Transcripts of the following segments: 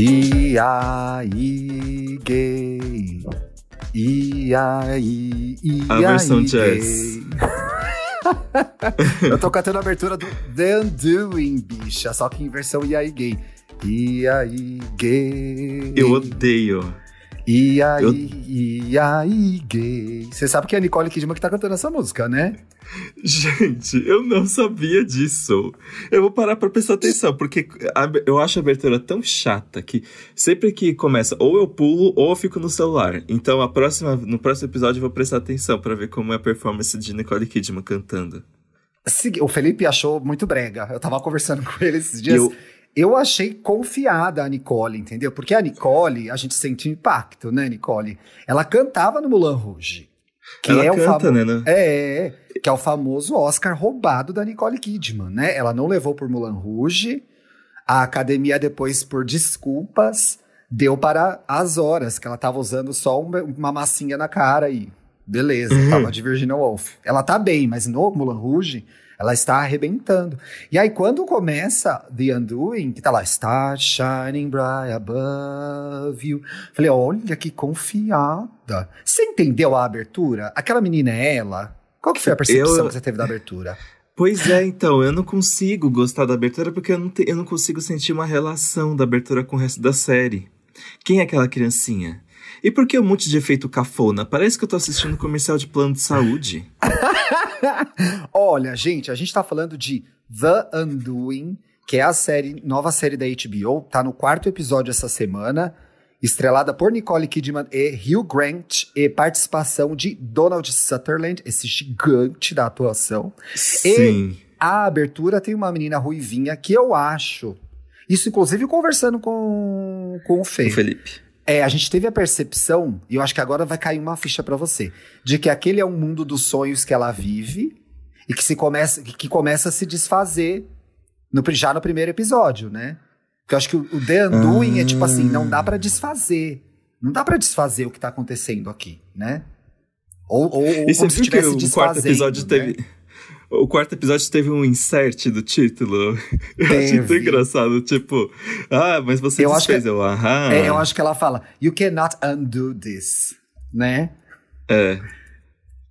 E aí, gay? E aí, e A versão gay? jazz. Eu tô cantando a abertura do The Undoing, bicha, só que em versão e aí, gay. E aí, gay? Eu odeio. E aí, eu- e aí, gay? Você sabe que é a Nicole Kidman que tá cantando essa música, né? Gente, eu não sabia disso. Eu vou parar pra prestar atenção, porque a- eu acho a abertura tão chata que sempre que começa, ou eu pulo ou eu fico no celular. Então a próxima, no próximo episódio eu vou prestar atenção pra ver como é a performance de Nicole Kidman cantando. O Felipe achou muito brega. Eu tava conversando com ele esses dias. eu, Eu achei confiada a Nicole, entendeu? Porque a Nicole, a gente sente um impacto, né, Nicole? Ela cantava no Moulin Rouge. Que ela é o canta, famo- né? né? É, é, que é o famoso Oscar roubado da Nicole Kidman, né? Ela não levou por Moulin Rouge. A academia depois, por desculpas, deu para as horas, que ela tava usando só uma, uma massinha na cara aí. Beleza, Uhum. tava de Virginia Woolf. Ela tá bem, mas no Moulin Rouge, ela está arrebentando. E aí, quando começa The Undoing, que tá lá, Start shining bright above you. Falei, olha que confiada. Você entendeu a abertura? Aquela menina é ela? Qual que foi a percepção Eu- que você teve da abertura? Pois é, então, eu não consigo gostar da abertura porque eu não, te- eu não consigo sentir uma relação da abertura com o resto da série. Quem é aquela criancinha? E por que um monte de efeito cafona? Parece que eu tô assistindo um comercial de plano de saúde. Olha, gente, a gente tá falando de The Undoing, que é a série, nova série da HBO, tá no quarto episódio essa semana, estrelada por Nicole Kidman e Hugh Grant, e participação de Donald Sutherland, esse gigante da atuação. Sim. A abertura tem uma menina ruivinha que eu acho. Isso, inclusive, conversando com, com o Fê. O Felipe. É, a gente teve a percepção, e eu acho que agora vai cair uma ficha pra você, de que aquele é um mundo dos sonhos que ela vive e que, se começa, que, começa a se desfazer no, já no primeiro episódio, né? Porque eu acho que o, o The Undoing é tipo assim, não dá pra desfazer. Não dá pra desfazer o que tá acontecendo aqui, né? Ou, ou, ou E como você se estivesse o quarto episódio né? teve. O quarto episódio teve um insert do título. Eu achei tão engraçado. Tipo, ah, mas você Eu desfez. que- Eu, aham. É, eu acho que ela fala, you cannot undo this, né? É.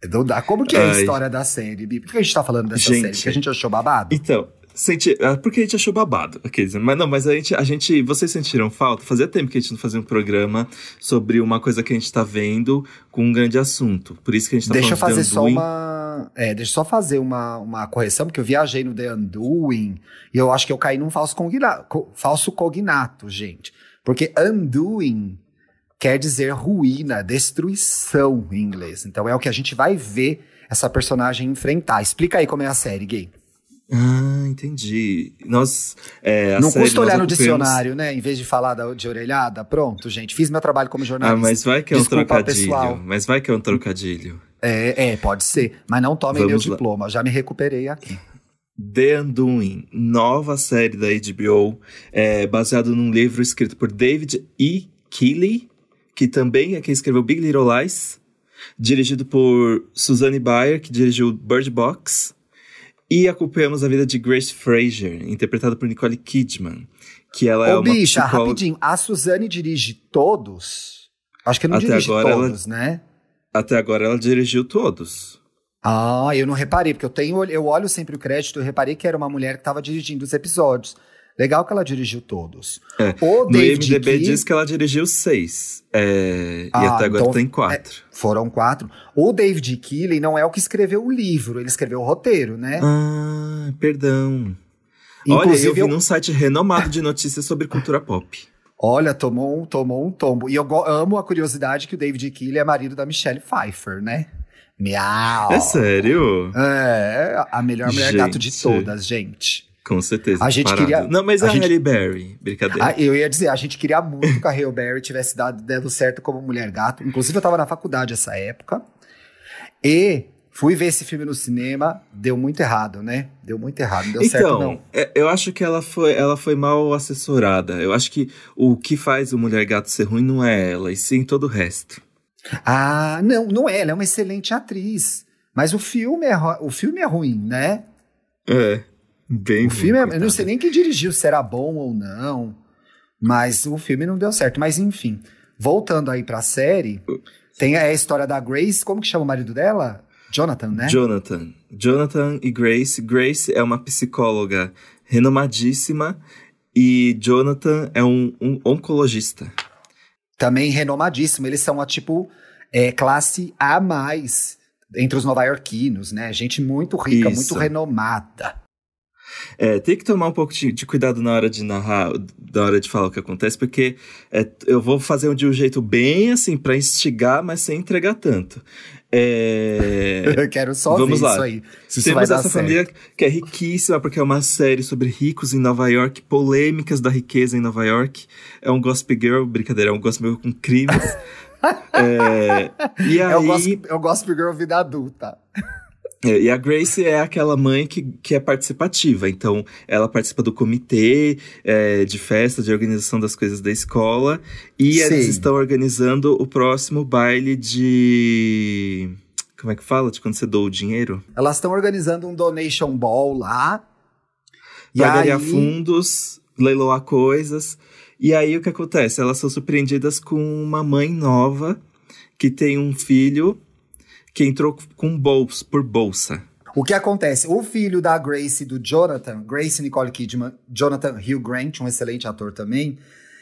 Não dá. Como que é a Ai. história da série, Bi? Por que a gente tá falando dessa Gente. série? Porque a gente achou babado? Então, senti, ah, porque a gente achou babado. aqueles, mas não, mas a gente, a gente. Vocês sentiram falta? Fazia tempo que a gente não fazia um programa sobre uma coisa que a gente tá vendo com um grande assunto. Por isso que a gente tá deixa eu falando fazer de só Undoing. uma. É, deixa eu só fazer uma, uma correção, porque eu viajei no The Undoing e eu acho que eu caí num falso, cogna- co- falso cognato, gente. Porque undoing quer dizer ruína, destruição em inglês. Então é o que a gente vai ver essa personagem enfrentar. Explica aí como é a série, gay. Ah, entendi. Nós. É, Não custa olhar no ocupamos- dicionário, né? Em vez de falar da- de orelhada. Pronto, gente. Fiz meu trabalho como Ah, jornalista. mas vai que é um Desculpa, trocadilho. pessoal. Mas vai que é um trocadilho. É, é, pode ser. Mas não tomem meu Vamos lá. diploma. Já me recuperei aqui. The Undoing, nova série da HBO, é, baseado num livro escrito por David E. Keeley, que também é quem escreveu Big Little Lies, dirigido por Suzanne Bayer, que dirigiu Bird Box, e acompanhamos a vida de Grace Fraser, interpretada por Nicole Kidman, que ela é Ô, uma bicha, psicóloga... rapidinho. A Suzane dirige todos? Acho que não Até dirige agora ela- todos, né? Até agora ela dirigiu todos. Ah, eu não reparei, porque eu tenho, eu olho sempre o crédito, eu reparei que era uma mulher que estava dirigindo os episódios. Legal que ela dirigiu todos. É, O No David IMDB Key- diz que ela dirigiu seis, é, e Ah, até agora então- tem quatro. Foram quatro. O David Keeley não é o que escreveu o livro, ele escreveu o roteiro, né? Ah, perdão. Olha, Inclusive, eu vi eu- num site renomado de notícias sobre cultura pop. Olha, tomou um, tomou um tombo. E eu amo a curiosidade que o David Keeley é marido da Michelle Pfeiffer, né? Miau. É sério? É, a melhor mulher gato de Gente. todas, gente. Com certeza. A gente parado. queria- Não, mas a a, gente- Halle Berry. Brincadeira. Ah, eu ia dizer, a gente queria muito que a Hale Berry tivesse dado, dado certo como mulher gato. Inclusive, eu tava na faculdade essa época. E fui ver esse filme no cinema, deu muito errado, né? Deu muito errado, não deu certo então, não. é, eu acho que ela foi, ela foi mal assessorada. Eu acho que o que faz o Mulher Gato ser ruim não é ela, e sim todo o resto. Ah, não, não é, ela é uma excelente atriz. Mas o filme é, o filme é ruim, né? É, bem O filme é, eu não sei nem quem dirigiu, se era bom ou não. Mas o filme não deu certo. Mas enfim, voltando aí pra série, tem a história da Grace. Como que chama o marido dela? Jonathan, né? Jonathan. Jonathan e Grace. Grace é uma psicóloga renomadíssima e Jonathan é um, um oncologista. Também renomadíssimo. Eles são a tipo é, classe A mais entre os nova-iorquinos, né? Gente muito rica, Isso. muito renomada. É, tem que tomar um pouco de, de cuidado na hora de narrar, na hora de falar o que acontece, porque é, eu vou fazer de um jeito bem assim, pra instigar, mas sem entregar tanto. É, Eu quero só Vamos ver lá. isso aí. Se isso Temos dar essa certo. família que é riquíssima, porque é uma série sobre ricos em Nova York, polêmicas da riqueza em Nova York. É um Gossip Girl, brincadeira, é um Gossip Girl com crimes. É, e aí, Eu gosto, eu gosto de girl vida adulta. É, e a Grace é aquela mãe que, que é participativa, então ela participa do comitê é, de festa, de organização das coisas da escola, e eles Sim. estão organizando o próximo baile de. Como é que fala? De quando você doa o dinheiro? Elas estão organizando um donation ball lá. E Pra aí, ganhar fundos, leiloar coisas. E aí o que acontece? Elas são surpreendidas com uma mãe nova que tem um filho que entrou com bolsa, por bolsa. o que acontece? O filho da Grace do Jonathan, Grace Nicole Kidman, Jonathan Hugh Grant, um excelente ator também,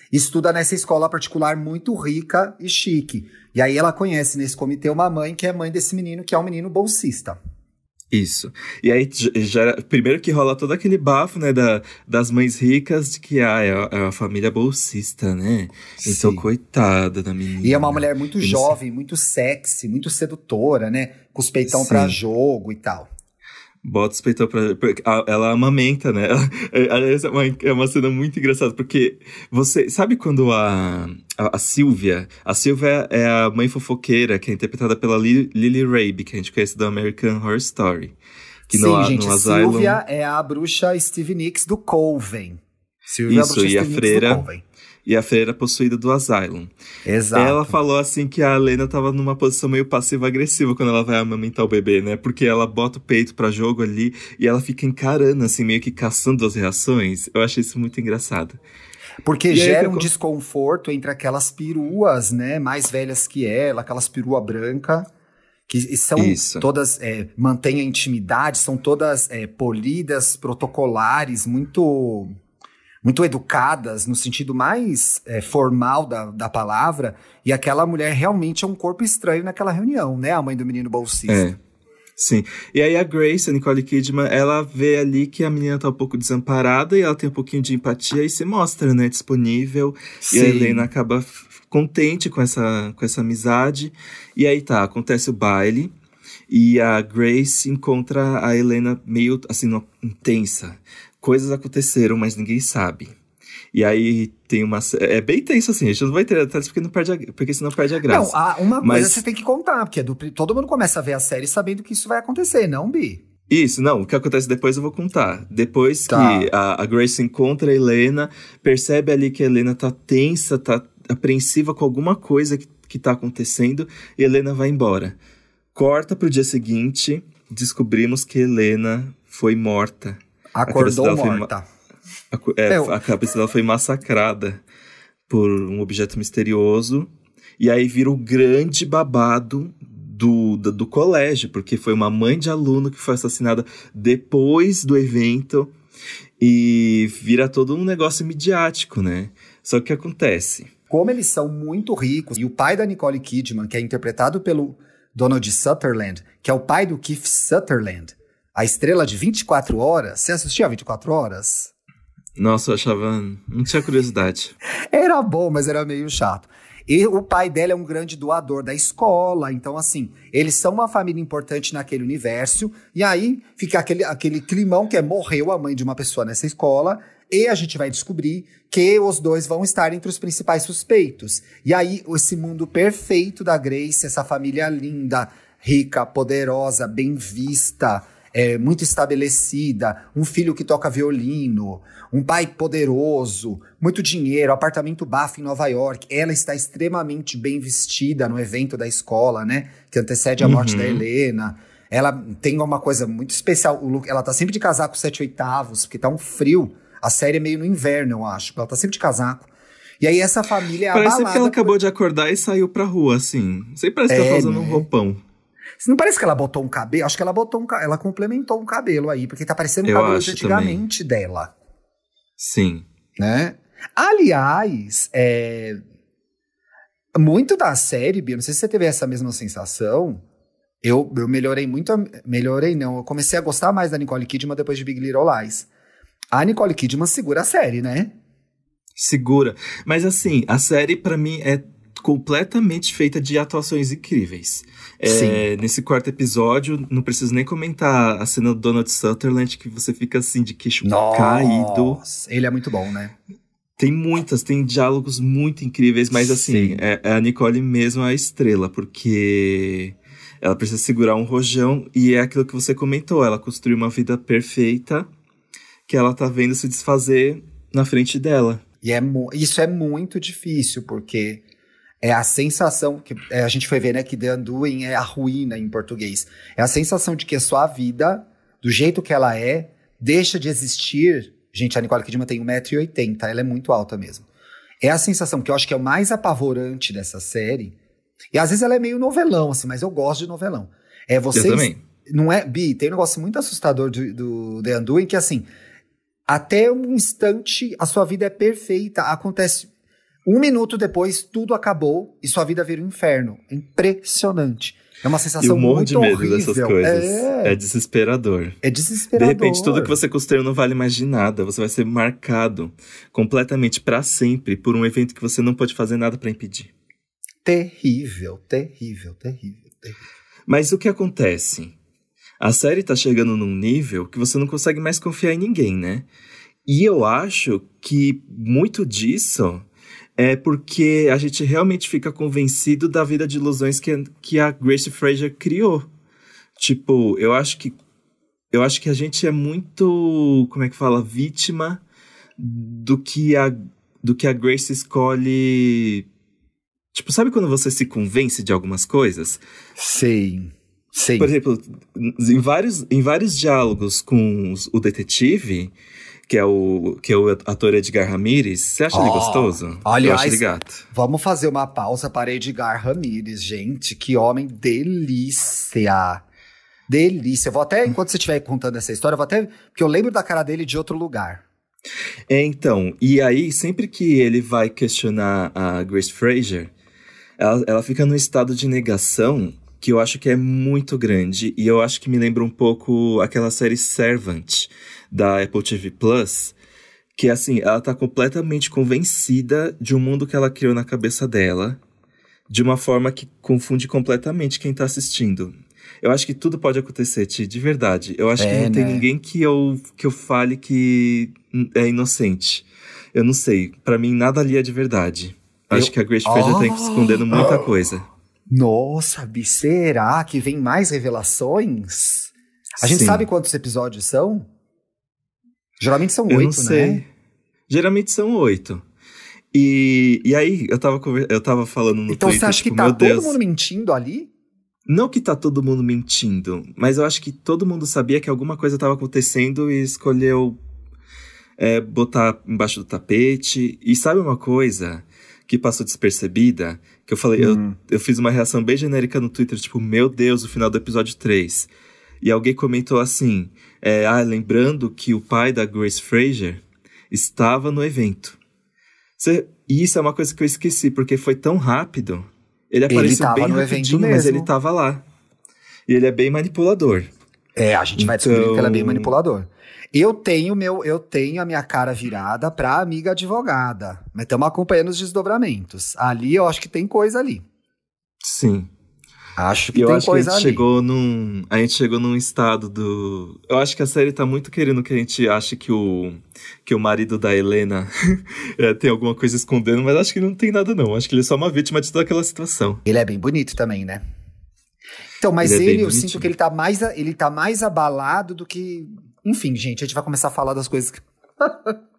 estuda nessa escola particular muito rica e chique. E aí ela conhece nesse comitê uma mãe que é mãe desse menino, que é um menino bolsista. Isso. E aí, já, primeiro que rola todo aquele bafo, né, da, das mães ricas, de que, ah, é a, é a família bolsista, né? Então, Sim. coitada da menina. E é uma mulher muito jovem, muito sexy, muito sedutora, né? Com os peitão Sim. pra jogo e tal. Bota os peitão pra. a- Ela amamenta, né? Ela- Aliás, é uma, é uma cena muito engraçada, porque você. Sabe quando a, a, a Silvia. A Silvia é a mãe fofoqueira, que é interpretada pela Li- Lily Rabe, que a gente conhece do American Horror Story. Que Sim, no, gente, no Asylum. Silvia é a bruxa Steve Nicks do Colven. Silvia Isso, é a bruxa e a Steve Nicks freira- do Colven. E a freira possuída do Asylum. Exato. Ela falou assim que a Lena tava numa posição meio passiva-agressiva quando ela vai amamentar o bebê, né? Porque ela bota o peito pra jogo ali e ela fica encarando, assim, meio que caçando as reações. Eu achei isso muito engraçado. Porque E gera um desconforto entre aquelas peruas, né? Mais velhas que ela, aquelas perua branca. Que são Isso. todas, é, mantêm a intimidade, são todas é, polidas, protocolares, muito muito educadas, no sentido mais é, formal da, da palavra. E aquela mulher realmente é um corpo estranho naquela reunião, né? A mãe do menino bolsista. É. Sim. E aí a Grace, a Nicole Kidman, ela vê ali que a menina tá um pouco desamparada e ela tem um pouquinho de empatia e se mostra, né, disponível. E a Sim. Helena acaba contente com essa, com essa amizade. E aí tá, acontece o baile. E a Grace encontra a Helena meio assim, intensa. Coisas aconteceram, mas ninguém sabe. E aí tem uma. É bem tenso assim, a gente não vai ter detalhes porque, não perde a, porque senão perde a graça. Não, a- uma Mas- coisa você tem que contar, porque é do todo mundo começa a ver a série sabendo que isso vai acontecer, não, Bi? Isso, não, o que acontece depois eu vou contar. Depois Tá. que a, a Grace encontra a Helena, percebe ali que a Helena tá tensa, tá apreensiva com alguma coisa que, que tá acontecendo, e a Helena vai embora. Corta pro dia seguinte, descobrimos que Helena foi morta. Acordou dela foi morta. A, é, Eu- a cabeça dela foi massacrada por um objeto misterioso. E aí vira o grande babado do, do, do colégio, porque foi uma mãe de aluno que foi assassinada depois do evento. E vira todo um negócio midiático, né? Só que o que acontece? Como eles são muito ricos, e o pai da Nicole Kidman, que é interpretado pelo Donald Sutherland, que é o pai do Keith Sutherland, a estrela de 24 horas. Você assistia a 24 horas? Nossa, eu achava. Não tinha curiosidade. Era bom, mas era meio chato. E o pai dela é um grande doador da escola, então assim, eles são uma família importante naquele universo, e aí fica aquele, aquele climão que é morreu a mãe de uma pessoa nessa escola, e a gente vai descobrir que os dois vão estar entre os principais suspeitos. E aí, esse mundo perfeito da Grace, essa família linda, rica, poderosa, bem vista, é, muito estabelecida, um filho que toca violino, um pai poderoso, muito dinheiro, apartamento bafo em Nova York. Ela está extremamente bem vestida no evento da escola, né? Que antecede a morte Uhum. da Helena. Ela tem uma coisa muito especial. o look- ela tá sempre de casaco sete oitavos, porque tá um frio. A série é meio no inverno, eu acho. Ela tá sempre de casaco. E aí essa família é Parece que ela por- acabou de acordar e saiu pra rua, assim. Sempre parece que ela É, tá usando um né? roupão. Não parece que ela botou um cabelo? Acho que ela botou um ela complementou um cabelo aí, porque tá parecendo um cabelo de antigamente dela, Sim. né? Aliás, é... muito da série, Bia, não sei se você teve essa mesma sensação. Eu, eu melhorei muito, a- melhorei não, eu comecei a gostar mais da Nicole Kidman depois de Big Little Lies. A Nicole Kidman segura a série, né? Segura. Mas assim, a série pra mim é completamente feita de atuações incríveis. É, Sim. nesse quarto episódio, não preciso nem comentar a cena do Donald Sutherland, que você fica assim de queixo caído. Nossa, ele é muito bom, né? Tem muitas, tem diálogos muito incríveis, mas assim, Sim. é, é a Nicole mesmo a estrela, porque ela precisa segurar um rojão e é aquilo que você comentou, ela construiu uma vida perfeita que ela tá vendo se desfazer na frente dela. E é isso é muito difícil, porque é a sensação que é, a gente foi ver, né, que The Undoing é a ruína em português. É a sensação de que a sua vida, do jeito que ela é, deixa de existir. Gente, a Nicole Kidman tem 1,80m, ela é muito alta mesmo. É a sensação que eu acho que é o mais apavorante dessa série. E às vezes ela é meio novelão, assim, mas eu gosto de novelão. É vocês. Eu também. Não é, Bi, tem um negócio muito assustador do, do The Undoing que assim, até um instante a sua vida é perfeita, acontece um minuto depois tudo acabou e sua vida vira um inferno. Impressionante. É uma E sensação eu morro muito de medo horrível. dessas coisas. É, É, desesperador. é De desesperador. repente, tudo que você construiu não vale mais de nada. Você vai ser marcado completamente pra sempre por um evento que você não pode fazer nada pra impedir. Terrível, terrível, terrível, terrível. Mas o que acontece? A série tá chegando num nível que você não consegue mais confiar em ninguém, né? E eu acho que muito disso é porque a gente realmente fica convencido da vida de ilusões que, que a Grace Fraser criou. Tipo, eu acho que eu acho que a gente é muito, como é que fala, vítima do que a do que a Grace escolhe. Tipo, sabe quando você se convence de algumas coisas? Sim, sim. Por exemplo, em vários, em vários diálogos com os- o detetive, que é o, que é o ator Edgar Ramirez, você acha ele Oh, gostoso? aliás- Eu acho ele gato. Vamos fazer uma pausa para Edgar Ramírez, gente. Que homem delícia. Delícia. Eu vou até, enquanto você estiver contando essa história, eu vou até. Porque eu lembro da cara dele de outro lugar. É, então, e aí, sempre que ele vai questionar a Grace Fraser, ela, ela fica num estado de negação que eu acho que é muito grande, e eu acho que me lembra um pouco aquela série Servant, da Apple TV Plus, que assim, ela tá completamente convencida de um mundo que ela criou na cabeça dela, de uma forma que confunde completamente quem tá assistindo. Eu acho que tudo pode acontecer, Ti, de verdade. Eu acho que É, não tem né? ninguém que eu, que eu fale que é inocente. Eu não sei. Pra mim, nada ali é de verdade. Acho Eu- que a Grace Fraser tá Ah! escondendo muita coisa. Nossa, Bi, será que vem mais revelações? A gente Sim. sabe quantos episódios são? Geralmente são Eu oito, né? Geralmente são oito. E, e aí, eu tava, eu tava falando no Então Twitter, você acha tipo, que tá todo Deus. mundo mentindo ali? Não que tá todo mundo mentindo, mas eu acho que todo mundo sabia que alguma coisa tava acontecendo e escolheu é, botar embaixo do tapete. E sabe uma coisa que passou despercebida? Que eu falei, Hum. eu, eu fiz uma reação bem genérica no Twitter, tipo, meu Deus, o final do episódio 3. E alguém comentou assim: é, ah, lembrando que o pai da Grace Fraser estava no evento. Cê- e isso é uma coisa que eu esqueci, porque foi tão rápido. Ele apareceu tava bem no evento rapidinho, mas ele tava lá. E ele é bem manipulador. É, a gente vai descobrir Então- que ela é bem manipulador. Eu tenho meu, eu tenho a minha cara virada pra amiga advogada, mas estamos acompanhando os desdobramentos. Ali eu acho que tem coisa ali. Sim. Acho que eu tem acho que a coisa gente ali. chegou num. A gente chegou num estado do. Eu acho que a série tá muito querendo que a gente ache que o. que o marido da Helena é, tem alguma coisa escondendo, mas acho que não tem nada, não. Acho que ele é só uma vítima de toda aquela situação. Ele é bem bonito também, né? Então, mas Ele é ele, bem eu sinto que ele tá mais ele tá mais abalado do que, enfim, gente, a gente vai começar a falar das coisas que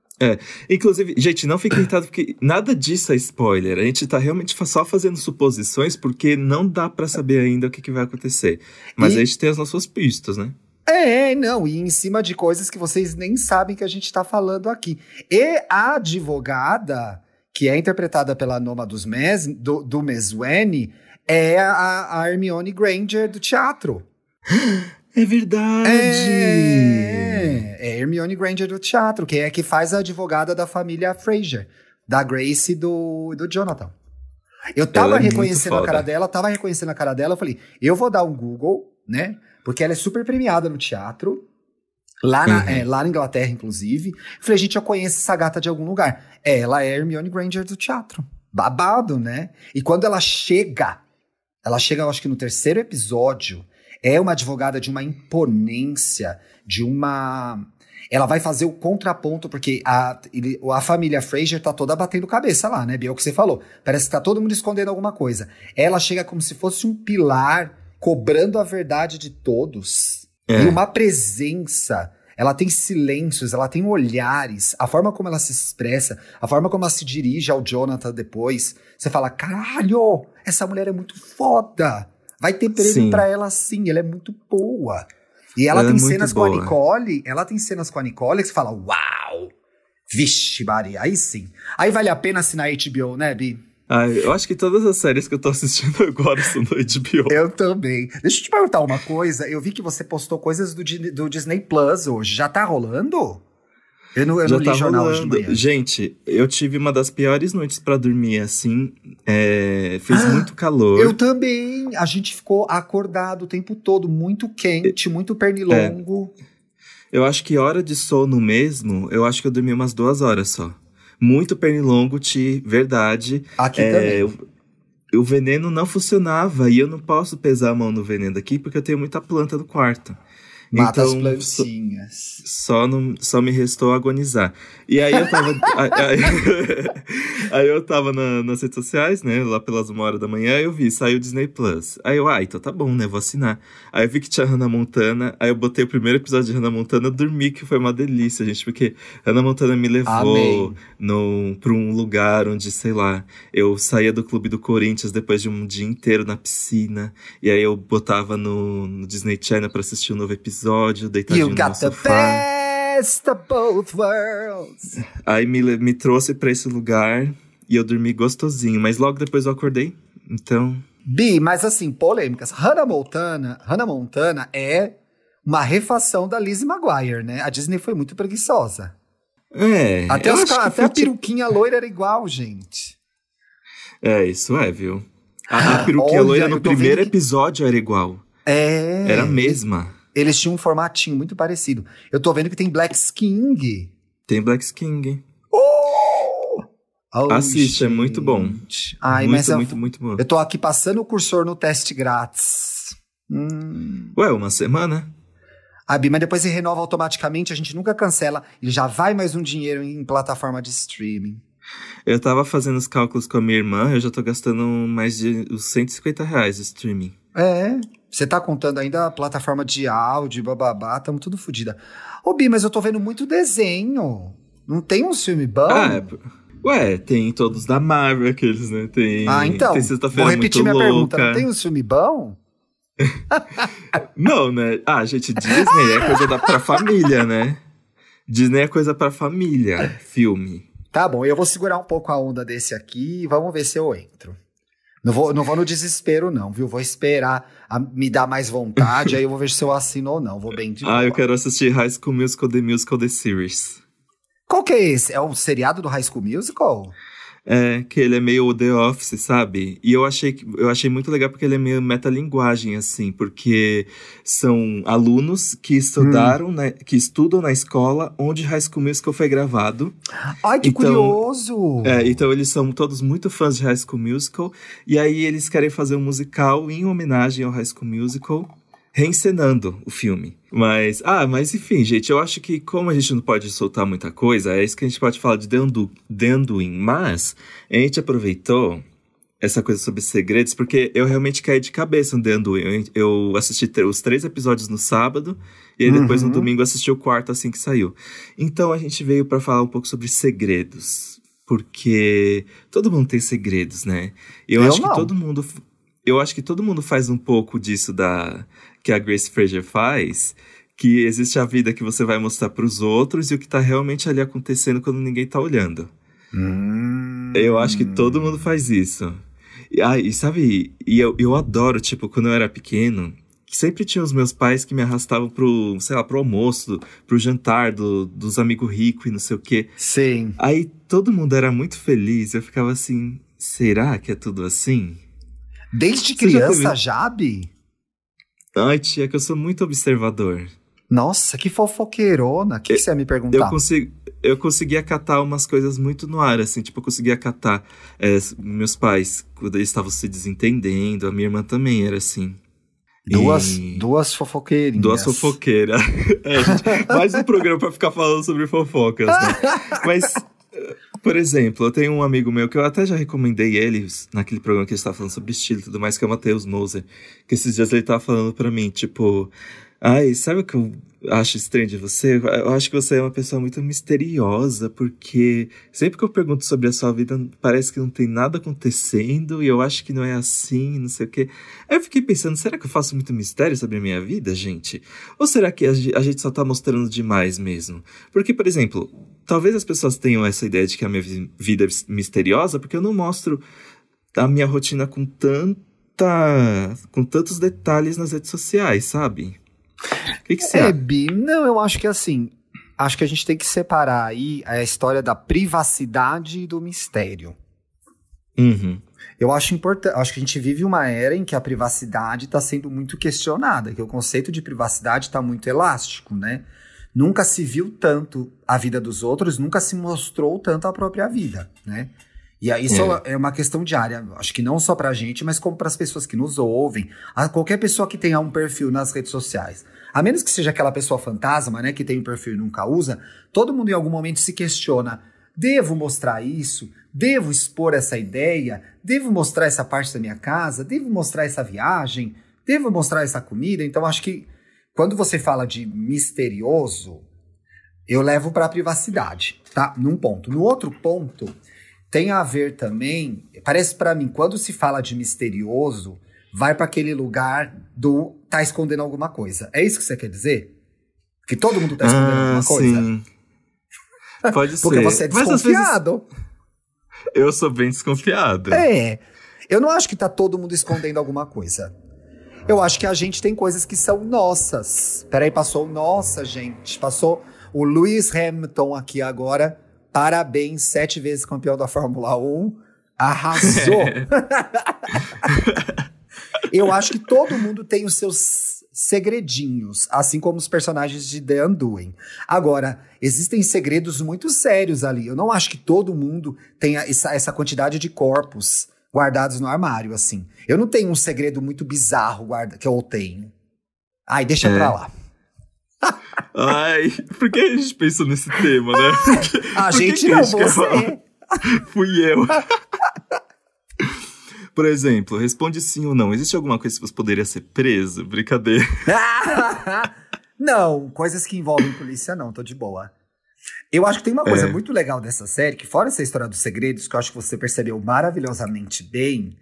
Inclusive, gente, não fique irritado porque nada disso é spoiler. A gente tá realmente só fazendo suposições porque não dá pra saber ainda o que, que vai acontecer. Mas E- a gente tem as nossas pistas, né? É, não, e em cima de coisas que vocês nem sabem que a gente tá falando aqui. E a advogada que é interpretada pela Noma dos Mes, do, do Mesweni, é a, a Hermione Granger do teatro. É verdade! É, é Hermione Granger do teatro, que é a que faz a advogada da família Fraser, da Grace e do, do Jonathan. Eu tava é reconhecendo a cara dela, tava reconhecendo a cara dela, eu falei, eu vou dar um Google, né? Porque ela é super premiada no teatro. Lá na, Uhum. é, lá na Inglaterra, inclusive. Eu falei, gente, eu conheço essa gata de algum lugar. É, ela é Hermione Granger do teatro. Babado, né? E quando ela chega, ela chega, eu acho que no terceiro episódio, é uma advogada de uma imponência, de uma. Ela vai fazer o contraponto, porque a, ele- a família Fraser tá toda batendo cabeça lá, né, Bia? É o que você falou. Parece que tá todo mundo escondendo alguma coisa. Ela chega como se fosse um pilar, cobrando a verdade de todos. É. E uma presença. Ela tem silêncios, ela tem olhares, a forma como ela se expressa, a forma como ela se dirige ao Jonathan depois. Você fala: caralho, essa mulher é muito foda. Vai ter prêmio pra ela sim, ela é muito boa. E ela, Ela é tem muito cenas com a boa. Nicole, ela tem cenas com a Nicole que você fala: uau! Vixe, Maria, aí sim. Aí vale a pena assinar HBO, né, Bi? Eu acho que todas as séries que eu tô assistindo agora são do HBO. Eu também. Deixa eu te perguntar uma coisa. Eu vi que você postou coisas do, do Disney Plus hoje. Já tá rolando? Eu não, eu Já não li jornal hoje de manhã. Gente, eu tive uma das piores noites pra dormir assim. é, fez muito calor. Eu também. A gente ficou acordado o tempo todo, muito quente, muito pernilongo. Eu acho que hora de sono mesmo, eu acho que eu dormi umas duas horas só. Muito pernilongo, Ti, verdade. Aqui É, também. o veneno não funcionava e eu não posso pesar a mão no veneno aqui porque eu tenho muita planta no quarto. Mata as então, so- plantinhas. Só, não, só me restou agonizar. E aí eu tava. aí, aí- eu tava na- nas redes sociais, né? Lá pelas uma hora da manhã, eu vi, saiu o Disney Plus. Aí eu, ah, então tá bom, né? Vou assinar. Aí eu vi que tinha Hannah Montana, aí eu botei o primeiro episódio de Hannah Montana, dormi, que foi uma delícia, gente, porque Hannah Montana me levou no, pra um lugar onde, sei lá, eu saía do clube do Corinthians depois de um dia inteiro na piscina, e aí eu botava no, no Disney Channel pra assistir um novo episódio, deitadinho You no got meu the sofá. best of both worlds. Aí me, me trouxe pra esse lugar e eu dormi gostosinho, mas logo depois eu acordei. Então, Bi, mas assim, polêmicas. Hannah Montana, Hannah Montana é uma refação da Lizzie McGuire, né? A Disney foi muito preguiçosa. é. Até, os até a tipo- peruquinha loira era igual, gente. É, isso é, viu? A, a peruquinha Olha, loira no primeiro que- episódio era igual. É. Era a mesma. Eles tinham um formatinho muito parecido. Eu tô vendo que tem Black King. Tem Black King. Oh, Assiste, é muito bom. Ai, muito, mas eu, muito, muito bom. eu tô aqui passando o cursor no teste grátis. Hum. Ué, uma semana? A Bi, mas depois se renova automaticamente, a gente nunca cancela e já vai mais um dinheiro em plataforma de streaming. Eu tava fazendo os cálculos com a minha irmã, eu já tô gastando mais de os 150 reais de streaming. É. Você tá contando ainda a plataforma de áudio, bababá, tamo tudo fodida. Ô, Bi, mas eu tô vendo muito desenho. Não tem um filme bom? Ah, é, ué, tem todos da Marvel, aqueles, né? Tem, Ah, então. tem Vou repetir minha louca. pergunta. Não tem um filme bom? Não, né? Ah, gente, Disney é coisa da, pra família, né? Disney é coisa pra família, filme. Tá bom, eu vou segurar um pouco a onda desse aqui e vamos ver se eu entro. Não vou, não vou no desespero, não, viu? Vou esperar a- me dar mais vontade, aí eu vou ver se eu assino ou não. Vou bem de Ah, eu quero assistir High School Musical, The Musical, The Series. Qual que é esse? É o seriado do High School Musical? É, que ele é meio The Office, sabe? E eu achei, eu achei muito legal porque ele é meio metalinguagem, assim, porque são alunos que estudaram, né, que estudam na escola onde High School Musical foi gravado. Ai, que Então, curioso! É, então eles são todos muito fãs de High School Musical, e aí eles querem fazer um musical em homenagem ao High School Musical, reencenando o filme. Mas, ah, mas enfim, gente, eu acho que como a gente não pode soltar muita coisa, é isso que a gente pode falar de The, Undoing. Mas a gente aproveitou essa coisa sobre segredos, porque eu realmente caí de cabeça no The Undoing. Eu, assisti os três episódios no sábado, e aí depois Uhum. no domingo assisti o quarto assim que saiu. Então a gente veio pra falar um pouco sobre segredos. Porque todo mundo tem segredos, né? Eu, Eu acho não. que todo mundo. Eu acho que todo mundo faz um pouco disso da que a Grace Fraser faz. Que existe a vida que você vai mostrar pros outros e o que tá realmente ali acontecendo quando ninguém tá olhando. Hum. Eu acho que todo mundo faz isso. E, ah, e sabe, e eu, eu adoro, tipo, quando eu era pequeno, sempre tinha os meus pais que me arrastavam pro, sei lá, pro almoço, pro jantar do, dos amigos ricos e não sei o quê. Sim. Aí todo mundo era muito feliz, eu ficava assim, será que é tudo assim? Desde criança, Jabe? Ai, tia, que eu sou muito observador. Nossa, que fofoqueirona. O que, que, você ia me perguntar? Eu, consigo, eu conseguia catar umas coisas muito no ar, assim. Tipo, eu conseguia catar é, meus pais, quando eles estavam se desentendendo. A minha irmã também era assim. Duas, e... duas fofoqueirinhas. Duas fofoqueiras. é, gente, mais um programa pra ficar falando sobre fofocas, né? Mas, por exemplo, eu tenho um amigo meu que eu até já recomendei ele naquele programa que ele estava falando sobre estilo e tudo mais, que é o Matheus Moser. Que esses dias ele tava falando para mim, tipo... Ai, sabe o que eu acho estranho de você? Eu acho que você é uma pessoa muito misteriosa, porque sempre que eu pergunto sobre a sua vida, parece que não tem nada acontecendo, e eu acho que não é assim, não sei o quê. Aí eu fiquei pensando, será que eu faço muito mistério sobre a minha vida, gente? Ou será que a gente só tá mostrando demais mesmo? Porque, por exemplo, talvez as pessoas tenham essa ideia de que a minha vida é misteriosa, porque eu não mostro a minha rotina com tanta. com tantos detalhes nas redes sociais, sabe? O que, que você é, Bi, não, eu acho que assim, acho que a gente tem que separar aí a história da privacidade e do mistério. Uhum. Eu acho importante, acho que a gente vive uma era em que a privacidade está sendo muito questionada, que o conceito de privacidade está muito elástico, né? Nunca se viu tanto a vida dos outros, nunca se mostrou tanto a própria vida, né? E aí isso é. é uma questão diária, acho que não só pra gente, mas como para as pessoas que nos ouvem, a qualquer pessoa que tenha um perfil nas redes sociais. A menos que seja aquela pessoa fantasma, né, que tem um perfil e nunca usa, todo mundo em algum momento se questiona: devo mostrar isso? Devo expor essa ideia? Devo mostrar essa parte da minha casa? Devo mostrar essa viagem? Devo mostrar essa comida? Então acho que quando você fala de misterioso, eu levo para a privacidade, tá? Num ponto. No outro ponto, tem a ver também, parece para mim, quando se fala de misterioso, vai para aquele lugar do tá escondendo alguma coisa. É isso que você quer dizer? Que todo mundo tá escondendo ah, alguma coisa? Sim. Pode Porque ser. Porque você é desconfiado. Vezes... Eu sou bem desconfiado. É. Eu não acho que tá todo mundo escondendo alguma coisa. Eu acho que a gente tem coisas que são nossas. Peraí, passou nossa, gente. Passou o Lewis Hamilton aqui agora Parabéns, sete vezes campeão da Fórmula 1. Arrasou! Eu acho que todo mundo tem os seus segredinhos, assim como os personagens de The Undoing. Agora, existem segredos muito sérios ali. Eu não acho que todo mundo tenha essa, essa quantidade de corpos guardados no armário, assim. Eu não tenho um segredo muito bizarro guarda, que eu tenho. Ai, deixa é. pra lá. Ai, por que a gente pensou nesse tema, né? a gente não, você. Fui eu. Por exemplo, responde sim ou não. Existe alguma coisa que você poderia ser preso? Brincadeira. não, coisas que envolvem polícia não, tô de boa. Eu acho que tem uma coisa é. muito legal dessa série, que fora essa história dos segredos, que eu acho que você percebeu maravilhosamente bem,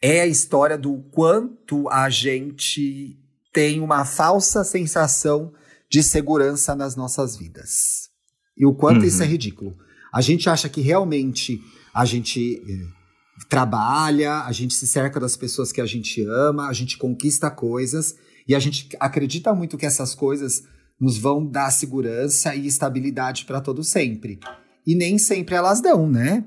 é a história do quanto a gente tem uma falsa sensação de segurança nas nossas vidas. E o quanto uhum. isso é ridículo. A gente acha que realmente a gente eh, trabalha, a gente se cerca das pessoas que a gente ama, a gente conquista coisas e a gente acredita muito que essas coisas nos vão dar segurança e estabilidade para todo sempre. E nem sempre elas dão, né?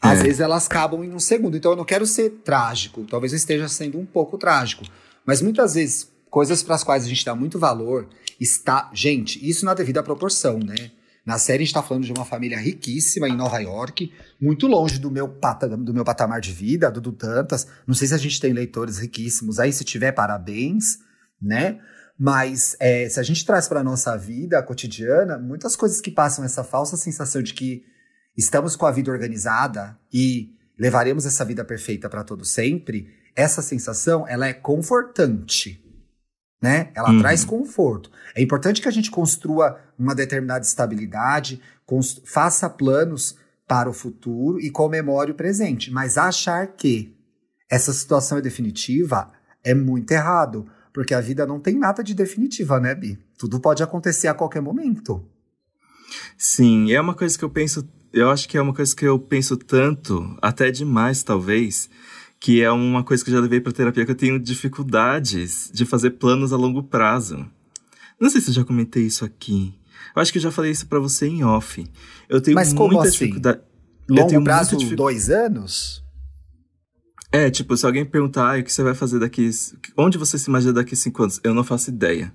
Às é. vezes elas acabam em um segundo. Então eu não quero ser trágico, talvez eu esteja sendo um pouco trágico, mas muitas vezes coisas para as quais a gente dá muito valor está. Gente, isso na devida proporção, né? Na série a gente está falando de uma família riquíssima em Nova York, muito longe do meu, pata, do meu patamar de vida, do, do Tantas. Não sei se a gente tem leitores riquíssimos aí, se tiver, parabéns, né? Mas é, se a gente traz para a nossa vida cotidiana, muitas coisas que passam essa falsa sensação de que estamos com a vida organizada e levaremos essa vida perfeita para todo sempre, essa sensação ela é confortante né? Ela uhum. traz conforto. É importante que a gente construa uma determinada estabilidade, faça planos para o futuro e comemore o presente. Mas achar que essa situação é definitiva é muito errado, porque a vida não tem nada de definitiva, né, Bi? Tudo pode acontecer a qualquer momento. Sim, é uma coisa que eu penso eu acho que é uma coisa que eu penso tanto, até demais talvez, que é uma coisa que eu já levei para terapia que eu tenho dificuldades de fazer planos a longo prazo. Não sei se eu já comentei isso aqui. Eu acho que eu já falei isso para você em off. Eu tenho Mas muita assim? dificuldade. Longo prazo, dific... dois anos? É, tipo, se alguém perguntar ah, o que você vai fazer daqui. Onde você se imagina daqui cinco anos? Eu não faço ideia.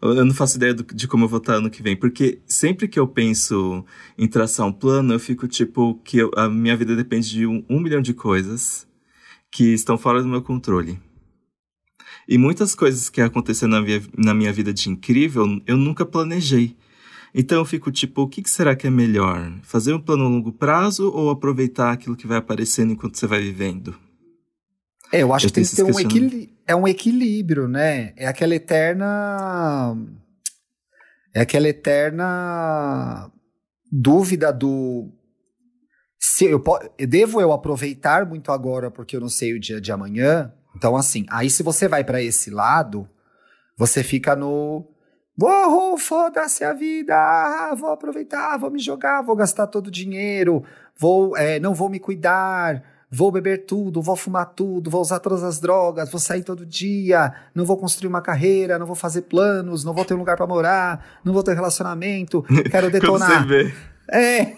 Eu não faço ideia do, de como eu vou estar ano que vem. Porque sempre que eu penso em traçar um plano, eu fico tipo que eu, a minha vida depende de um, um milhão de coisas que estão fora do meu controle. E muitas coisas que aconteceram na minha, na minha vida de incrível, eu nunca planejei. Então eu fico tipo, o que, que será que é melhor? Fazer um plano a longo prazo ou aproveitar aquilo que vai aparecendo enquanto você vai vivendo? É, eu acho eu que tem que ter um equilíbrio. É um equilíbrio, né? É aquela eterna. É aquela eterna dúvida do. Se eu, devo eu aproveitar muito agora porque eu não sei o dia de amanhã? Então, assim, aí se você vai para esse lado, você fica no. Vou, foda-se a vida, vou aproveitar, vou me jogar, vou gastar todo o dinheiro, vou, é, não vou me cuidar, vou beber tudo, vou fumar tudo, vou usar todas as drogas, vou sair todo dia, não vou construir uma carreira, não vou fazer planos, não vou ter um lugar para morar, não vou ter relacionamento, quero detonar. É.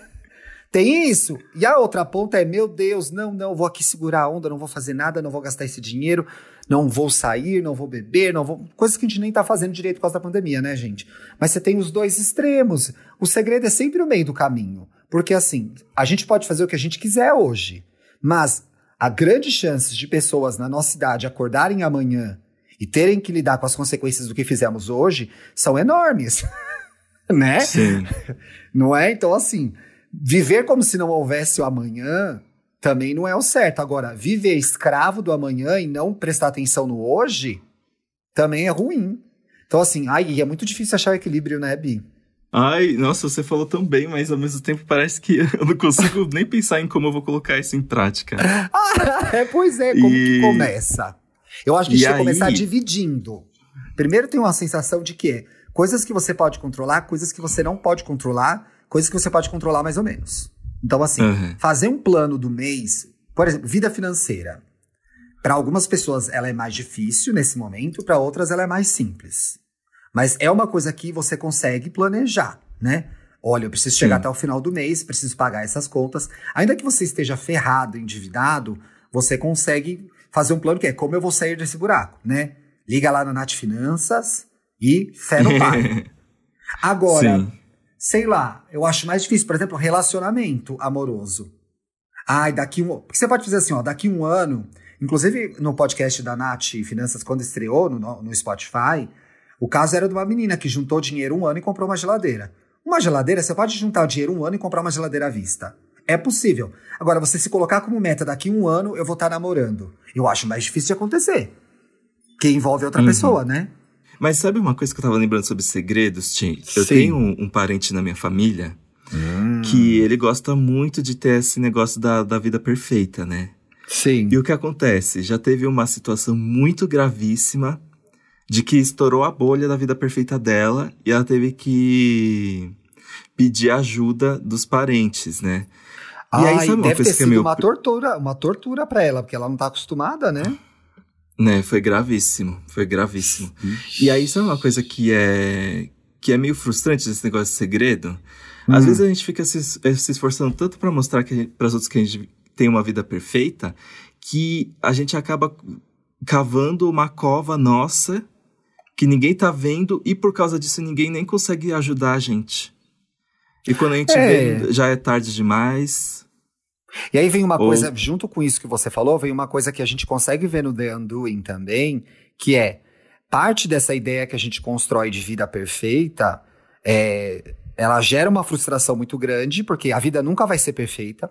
Tem isso. E a outra ponta é, meu Deus, não, não, vou aqui segurar a onda, não vou fazer nada, não vou gastar esse dinheiro, não vou sair, não vou beber, não vou. Coisas que a gente nem tá fazendo direito por causa da pandemia, né, gente? Mas você tem os dois extremos. O segredo é sempre o meio do caminho. Porque assim, a gente pode fazer o que a gente quiser hoje. Mas a grande chance de pessoas na nossa idade acordarem amanhã e terem que lidar com as consequências do que fizemos hoje são enormes. né? Sim. Não é? Então, assim, viver como se não houvesse o amanhã também não é o certo. Agora, viver escravo do amanhã e não prestar atenção no hoje também é ruim. Então, assim, ai, é muito difícil achar o equilíbrio, né, Bi? Ai, nossa, você falou tão bem, mas ao mesmo tempo parece que eu não consigo nem pensar em como eu vou colocar isso em prática. ah, é, pois é, como e... que começa? Eu acho que a gente tem que começar dividindo. Primeiro tem uma sensação de que coisas que você pode controlar, coisas que você não pode controlar, coisas que você pode controlar mais ou menos. Então, assim, uhum. fazer um plano do mês, por exemplo, vida financeira. Para algumas pessoas ela é mais difícil nesse momento, para outras ela é mais simples. Mas é uma coisa que você consegue planejar, né? Olha, eu preciso chegar Sim. até o final do mês, preciso pagar essas contas. Ainda que você esteja ferrado, endividado, você consegue fazer um plano que é como eu vou sair desse buraco, né? Liga lá na Nath Finanças e fé no pai. Agora, Sim. sei lá, eu acho mais difícil, por exemplo, relacionamento amoroso. Ai, daqui um. Porque você pode fazer assim, ó, daqui um ano. Inclusive, no podcast da Nath Finanças, quando estreou no, no Spotify, o caso era de uma menina que juntou dinheiro um ano e comprou uma geladeira. Uma geladeira, você pode juntar o dinheiro um ano e comprar uma geladeira à vista. É possível. Agora, você se colocar como meta daqui um ano, eu vou estar namorando. Eu acho mais difícil de acontecer. Que envolve outra uhum. pessoa, né? Mas sabe uma coisa que eu tava lembrando sobre segredos, Tim? Eu tenho um, um, parente na minha família hum. que ele gosta muito de ter esse negócio da, da vida perfeita, né? Sim. E o que acontece? Já teve uma situação muito gravíssima de que estourou a bolha da vida perfeita dela e ela teve que pedir ajuda dos parentes, né? E aí, sabe deve ter é sido meio... uma tortura, uma tortura para ela, porque ela não tá acostumada, né? Né, foi gravíssimo, foi gravíssimo. E aí, sabe uma coisa que é que é meio frustrante desse negócio de segredo? Hum. Às vezes a gente fica se, eh, se esforçando tanto para mostrar para os outros que a gente tem uma vida perfeita, que a gente acaba cavando uma cova nossa que ninguém tá vendo e por causa disso ninguém nem consegue ajudar a gente. E quando a gente é. vê, já é tarde demais. E aí vem uma Ou... coisa, junto com isso que você falou, vem uma coisa que a gente consegue ver no The Undoing também, que é parte dessa ideia que a gente constrói de vida perfeita, é, ela gera uma frustração muito grande, porque a vida nunca vai ser perfeita.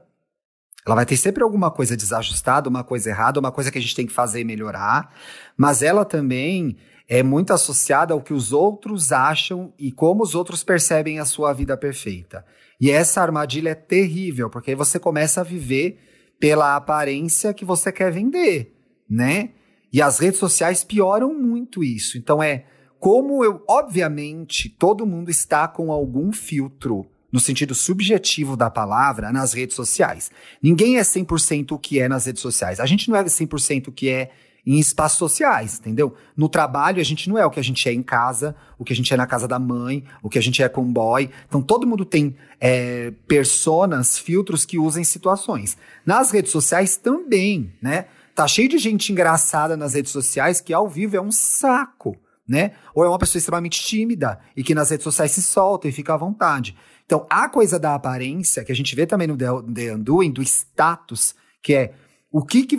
Ela vai ter sempre alguma coisa desajustada, uma coisa errada, uma coisa que a gente tem que fazer e melhorar. Mas ela também é muito associada ao que os outros acham e como os outros percebem a sua vida perfeita. E essa armadilha é terrível, porque aí você começa a viver pela aparência que você quer vender, né? E as redes sociais pioram muito isso. Então é como eu, obviamente, todo mundo está com algum filtro no sentido subjetivo da palavra, nas redes sociais. Ninguém é 100% o que é nas redes sociais. A gente não é 100% o que é em espaços sociais, entendeu? No trabalho, a gente não é o que a gente é em casa, o que a gente é na casa da mãe, o que a gente é com boy. Então, todo mundo tem é, personas, filtros que usam em situações. Nas redes sociais também, né? Tá cheio de gente engraçada nas redes sociais que ao vivo é um saco, né? Ou é uma pessoa extremamente tímida e que nas redes sociais se solta e fica à vontade. Então, a coisa da aparência, que a gente vê também no The Undoing, do status, que é o que que,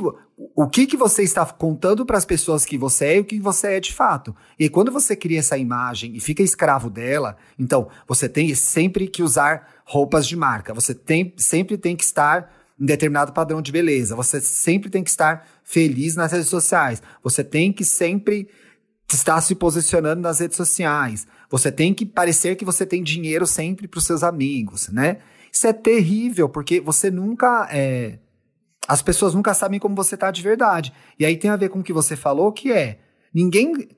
o que, que você está contando para as pessoas que você é e o que você é de fato. E quando você cria essa imagem e fica escravo dela, então você tem sempre que usar roupas de marca, você tem, sempre tem que estar em determinado padrão de beleza, você sempre tem que estar feliz nas redes sociais, você tem que sempre estar se posicionando nas redes sociais, você tem que parecer que você tem dinheiro sempre para os seus amigos, né? Isso é terrível, porque você nunca é, as pessoas nunca sabem como você tá de verdade. E aí tem a ver com o que você falou, que é ninguém.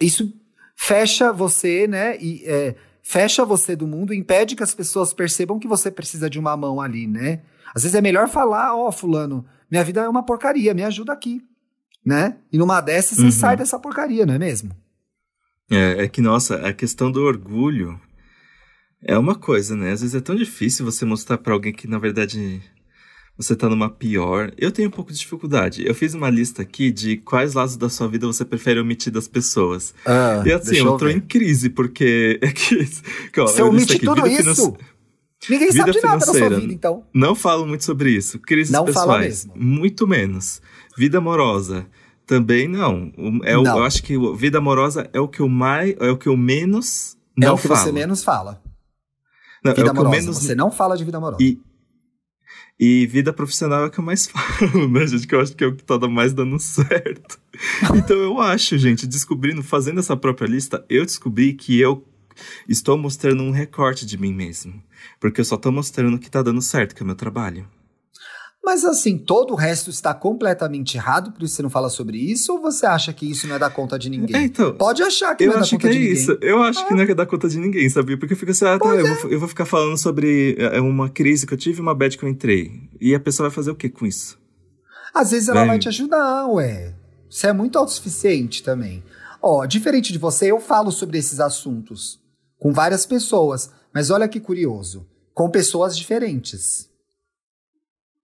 Isso fecha você, né? E é, fecha você do mundo, impede que as pessoas percebam que você precisa de uma mão ali, né? Às vezes é melhor falar, ó, oh, fulano, minha vida é uma porcaria, me ajuda aqui, né? E numa dessas você uhum. sai dessa porcaria, não é mesmo? É, é que, nossa, a questão do orgulho é uma coisa, né? Às vezes é tão difícil você mostrar para alguém que, na verdade, você tá numa pior. Eu tenho um pouco de dificuldade. Eu fiz uma lista aqui de quais lados da sua vida você prefere omitir das pessoas. Ah, e assim, eu, eu tô em crise, porque. É que, ó, você omite aqui, tudo isso? Ninguém vida sabe de nada da sua vida, então. Não falo muito sobre isso. Crises não pessoais, muito menos. Vida amorosa, também não. É o, não. Eu acho que vida amorosa é o que eu mais, é o que eu menos não É o que falo. você menos fala. Não, vida é amorosa. Menos... Você não fala de vida amorosa. E, e vida profissional é o que eu mais falo, né, gente? Que eu acho que é o que tá mais dando certo. Então eu acho, gente, descobrindo, fazendo essa própria lista, eu descobri que eu estou mostrando um recorte de mim mesmo. Porque eu só tô mostrando o que tá dando certo, que é o meu trabalho. Mas assim, todo o resto está completamente errado, por isso você não fala sobre isso, ou você acha que isso não é da conta de ninguém? É, então, Pode achar que não é da conta de ninguém. Eu acho que é isso. Eu acho ah. que não é da conta de ninguém, sabia? Porque fica assim, ah, tá, eu, vou, é. eu, vou, ficar falando sobre é, uma crise que eu tive e uma bad que eu entrei. E a pessoa vai fazer o que com isso? Às vezes ela vai, vai te ajudar, ué. Você é muito autossuficiente também. Ó, diferente de você, eu falo sobre esses assuntos com várias pessoas, mas olha que curioso, com pessoas diferentes.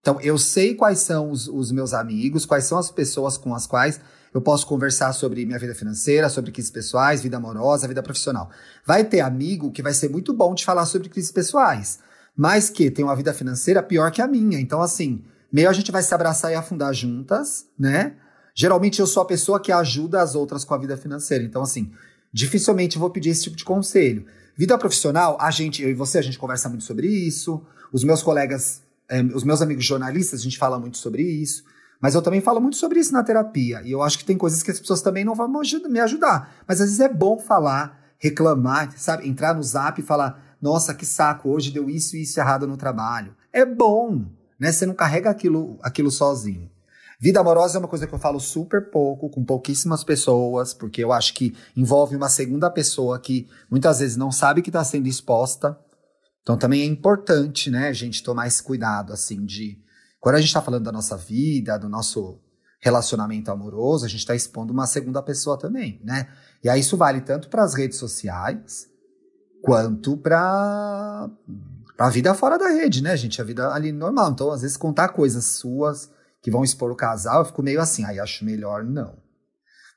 Então, eu sei quais são os, os, meus amigos, quais são as pessoas com as quais eu posso conversar sobre minha vida financeira, sobre crises pessoais, vida amorosa, vida profissional. Vai ter amigo que vai ser muito bom de falar sobre crises pessoais, mas que tem uma vida financeira pior que a minha. Então, assim, meio a gente vai se abraçar e afundar juntas, né? Geralmente eu sou a pessoa que ajuda as outras com a vida financeira. Então, assim, dificilmente vou pedir esse tipo de conselho. Vida profissional, a gente, eu e você, a gente conversa muito sobre isso. Os meus colegas os meus amigos jornalistas, a gente fala muito sobre isso. Mas eu também falo muito sobre isso na terapia. E eu acho que tem coisas que as pessoas também não vão me ajudar. Mas às vezes é bom falar, reclamar, sabe? Entrar no zap e falar: nossa, que saco, hoje deu isso e isso errado no trabalho. É bom, né? Você não carrega aquilo, aquilo sozinho. Vida amorosa é uma coisa que eu falo super pouco, com pouquíssimas pessoas, porque eu acho que envolve uma segunda pessoa que muitas vezes não sabe que está sendo exposta. Então também é importante, né, a gente tomar esse cuidado, assim, de. Quando a gente está falando da nossa vida, do nosso relacionamento amoroso, a gente está expondo uma segunda pessoa também, né? E aí isso vale tanto para as redes sociais quanto para a vida fora da rede, né, gente? A vida ali normal. Então, às vezes, contar coisas suas que vão expor o casal, eu fico meio assim, aí acho melhor não.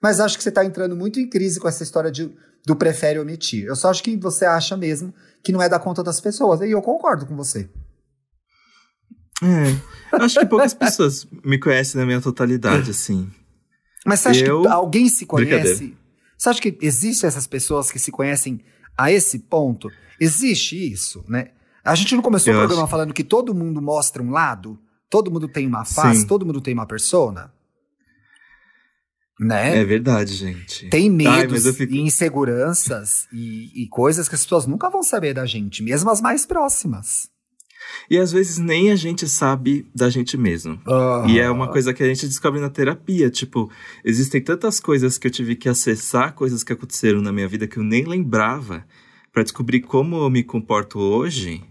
Mas acho que você está entrando muito em crise com essa história de, do prefere omitir. Eu só acho que você acha mesmo que não é da conta das pessoas. E eu concordo com você. É, acho que poucas pessoas me conhecem na minha totalidade, assim. Mas você acha eu... que alguém se conhece? Você acha que existem essas pessoas que se conhecem a esse ponto? Existe isso, né? A gente não começou eu o programa acho... falando que todo mundo mostra um lado? Todo mundo tem uma face? Sim. Todo mundo tem uma persona? Né? É verdade, gente. Tem medos Ai, fico... e inseguranças e, e coisas que as pessoas nunca vão saber da gente, mesmo as mais próximas. E às vezes nem a gente sabe da gente mesmo. Uhum. E é uma coisa que a gente descobre na terapia. Tipo, existem tantas coisas que eu tive que acessar, coisas que aconteceram na minha vida que eu nem lembrava, para descobrir como eu me comporto hoje.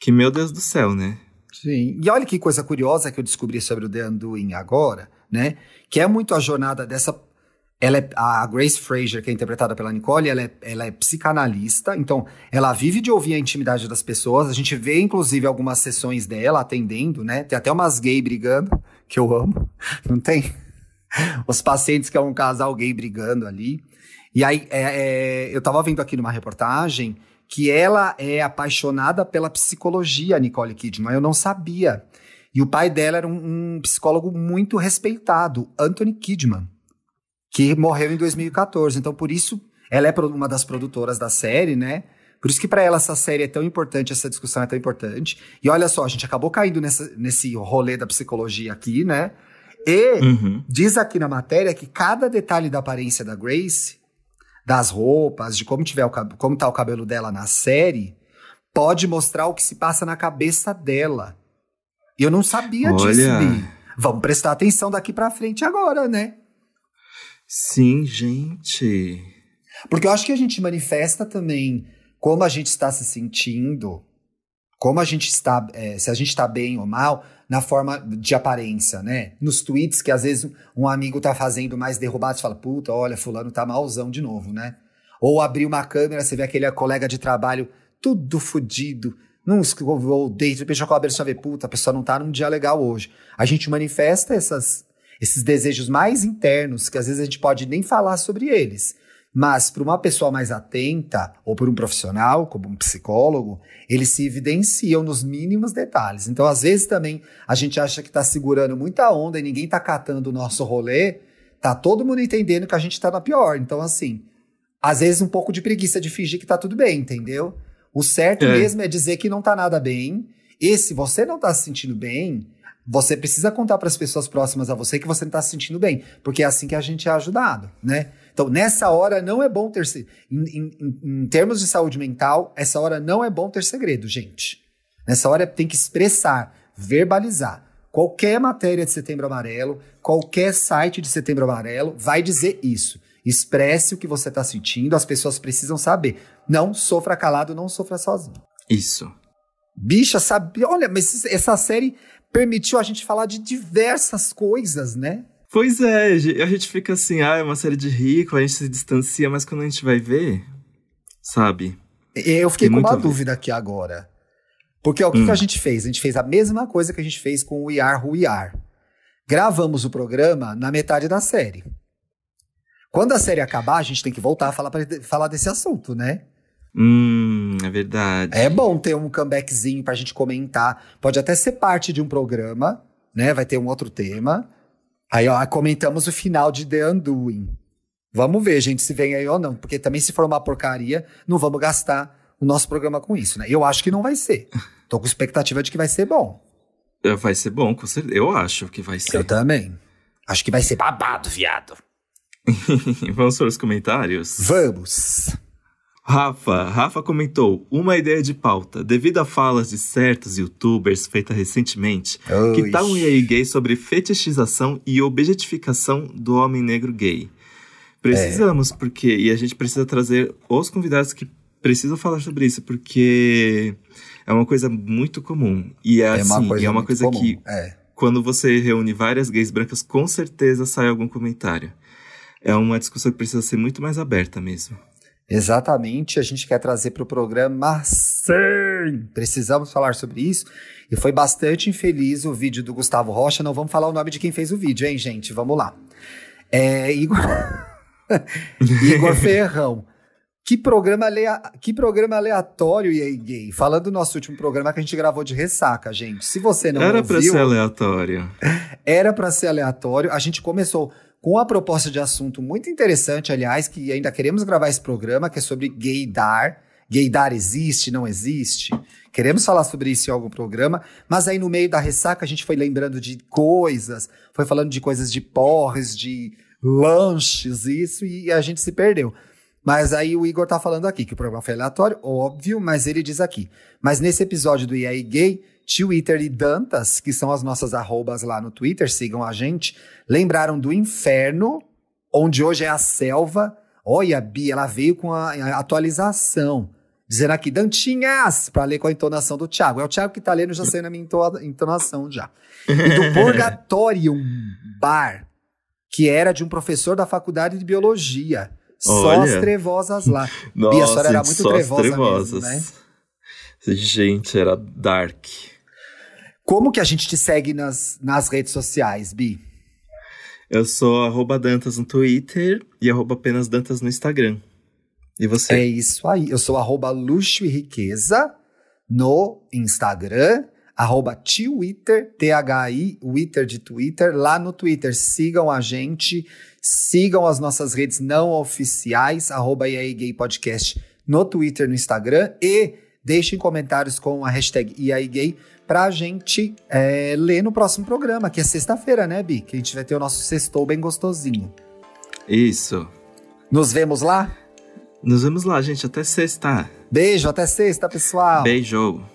Que meu Deus do céu, né? Sim. E olha que coisa curiosa que eu descobri sobre o The Undoing agora, né? Que é muito a jornada dessa. Ela é, a Grace Fraser, que é interpretada pela Nicole, ela é, ela é psicanalista, então ela vive de ouvir a intimidade das pessoas. A gente vê, inclusive, algumas sessões dela atendendo, né? Tem até umas gays brigando, que eu amo. Não tem? Os pacientes que é um casal gay brigando ali. E aí, é, é, eu tava vendo aqui numa reportagem que ela é apaixonada pela psicologia, Nicole Kidman. Eu não sabia. E o pai dela era um, um psicólogo muito respeitado, Anthony Kidman, que morreu em 2014. Então, por isso, ela é uma das produtoras da série, né? Por isso que para ela essa série é tão importante, essa discussão é tão importante. E olha só, a gente acabou caindo nessa, nesse rolê da psicologia aqui, né? E uhum. diz aqui na matéria que cada detalhe da aparência da Grace das roupas, de como tiver o, como tá o cabelo dela na série, pode mostrar o que se passa na cabeça dela. Eu não sabia Olha. disso, Bi. Vamos prestar atenção daqui para frente agora, né? Sim, gente. Porque eu acho que a gente manifesta também como a gente está se sentindo, como a gente está, é, se a gente está bem ou mal, na forma de aparência, né? Nos tweets que às vezes um amigo tá fazendo mais derrubado, você fala, puta, olha, fulano tá malzão de novo, né? Ou abrir uma câmera, você vê aquele colega de trabalho tudo fodido, num ou date, repente com a cabeça vê, puta, a pessoa não tá num dia legal hoje. A gente manifesta essas, esses desejos mais internos, que às vezes a gente pode nem falar sobre eles. Mas para uma pessoa mais atenta, ou por um profissional, como um psicólogo, eles se evidenciam nos mínimos detalhes. Então, às vezes também a gente acha que está segurando muita onda e ninguém está catando o nosso rolê, tá todo mundo entendendo que a gente está na pior. Então, assim, às vezes um pouco de preguiça de fingir que tá tudo bem, entendeu? O certo é. mesmo é dizer que não tá nada bem. E se você não tá se sentindo bem, você precisa contar para as pessoas próximas a você que você não está se sentindo bem, porque é assim que a gente é ajudado, né? Então, nessa hora não é bom ter. Em, em, em termos de saúde mental, essa hora não é bom ter segredo, gente. Nessa hora tem que expressar, verbalizar. Qualquer matéria de Setembro Amarelo, qualquer site de Setembro Amarelo vai dizer isso. Expresse o que você está sentindo, as pessoas precisam saber. Não sofra calado, não sofra sozinho. Isso. Bicha, sabe? Olha, mas essa série permitiu a gente falar de diversas coisas, né? Pois é, a gente fica assim, ah, é uma série de rico, a gente se distancia, mas quando a gente vai ver, sabe? Eu fiquei Tem com uma dúvida aqui agora. Porque ó, o que, hum. que, a gente fez? A gente fez a mesma coisa que a gente fez com o We Are Who We Are. Gravamos o programa na metade da série. Quando a série acabar, a gente tem que voltar a falar, pra, falar desse assunto, né? Hum, é verdade. É bom ter um comebackzinho pra gente comentar. Pode até ser parte de um programa, né? Vai ter um outro tema. Aí, ó, comentamos o final de The Undoing. Vamos ver, gente, se vem aí ou não. Porque também, se for uma porcaria, não vamos gastar o nosso programa com isso, né? Eu acho que não vai ser. Tô com expectativa de que vai ser bom. É, vai ser bom, com certeza. Eu acho que vai ser. Eu também. Acho que vai ser babado, viado. Vamos para os comentários? Vamos. Rafa, Rafa comentou uma ideia de pauta. Devido a falas de certos youtubers feita recentemente, Oxi. que tal um EA gay sobre fetichização e objetificação do homem negro gay? Precisamos, é. porque. E a gente precisa trazer os convidados que precisam falar sobre isso, porque é uma coisa muito comum. E é, é assim, uma coisa, é uma coisa que. É. Quando você reúne várias gays brancas, com certeza sai algum comentário. É uma discussão que precisa ser muito mais aberta mesmo. Exatamente, a gente quer trazer para o programa sim. Precisamos falar sobre isso. E foi bastante infeliz o vídeo do Gustavo Rocha. Não vamos falar o nome de quem fez o vídeo, hein, gente? Vamos lá. É, Igor... Igor Ferrão. Que programa, alea... que programa aleatório, e aí, gay. Falando do nosso último programa que a gente gravou de ressaca, gente. Se você não Era ouviu... Era pra ser aleatório. Era pra ser aleatório. A gente começou com a proposta de assunto muito interessante, aliás, que ainda queremos gravar esse programa, que é sobre gaydar. Gaydar existe, não existe? Queremos falar sobre isso em algum programa, mas aí no meio da ressaca a gente foi lembrando de coisas, foi falando de coisas de porres, de lanches, isso, e a gente se perdeu. Mas aí o Igor tá falando aqui que o programa foi aleatório, óbvio, mas ele diz aqui. Mas nesse episódio do EA Gay, Twitter e Dantas, que são as nossas arrobas lá no Twitter, sigam a gente, lembraram do inferno, onde hoje é a selva. Olha, a Bia, ela veio com a, a atualização. Dizendo aqui, Dantinhas, para ler com a entonação do Thiago. É o Thiago que tá lendo, já sei na minha entonação já. E do Purgatorium Bar, que era de um professor da faculdade de biologia. Só Olha. as trevosas lá. Nossa, Bia, a senhora era muito só trevosa trevosas. mesmo, né? Gente, era dark. Como que a gente te segue nas, nas redes sociais, Bi? Eu sou arroba Dantas no Twitter e arroba apenas Dantas no Instagram. E você? É isso aí. Eu sou arroba luxo e riqueza no Instagram, arroba Twitter, T-H-I, Twitter de Twitter, lá no Twitter. Sigam a gente, sigam as nossas redes não oficiais, arroba EAI Gay Podcast no Twitter, no Instagram e deixem comentários com a hashtag EAI Gay pra gente é, ler no próximo programa, que é sexta-feira, né, Bi? Que a gente vai ter o nosso sextou bem gostosinho. Isso. Nos vemos lá? Nos vemos lá, gente. Até sexta. Beijo, até sexta, pessoal. Beijo.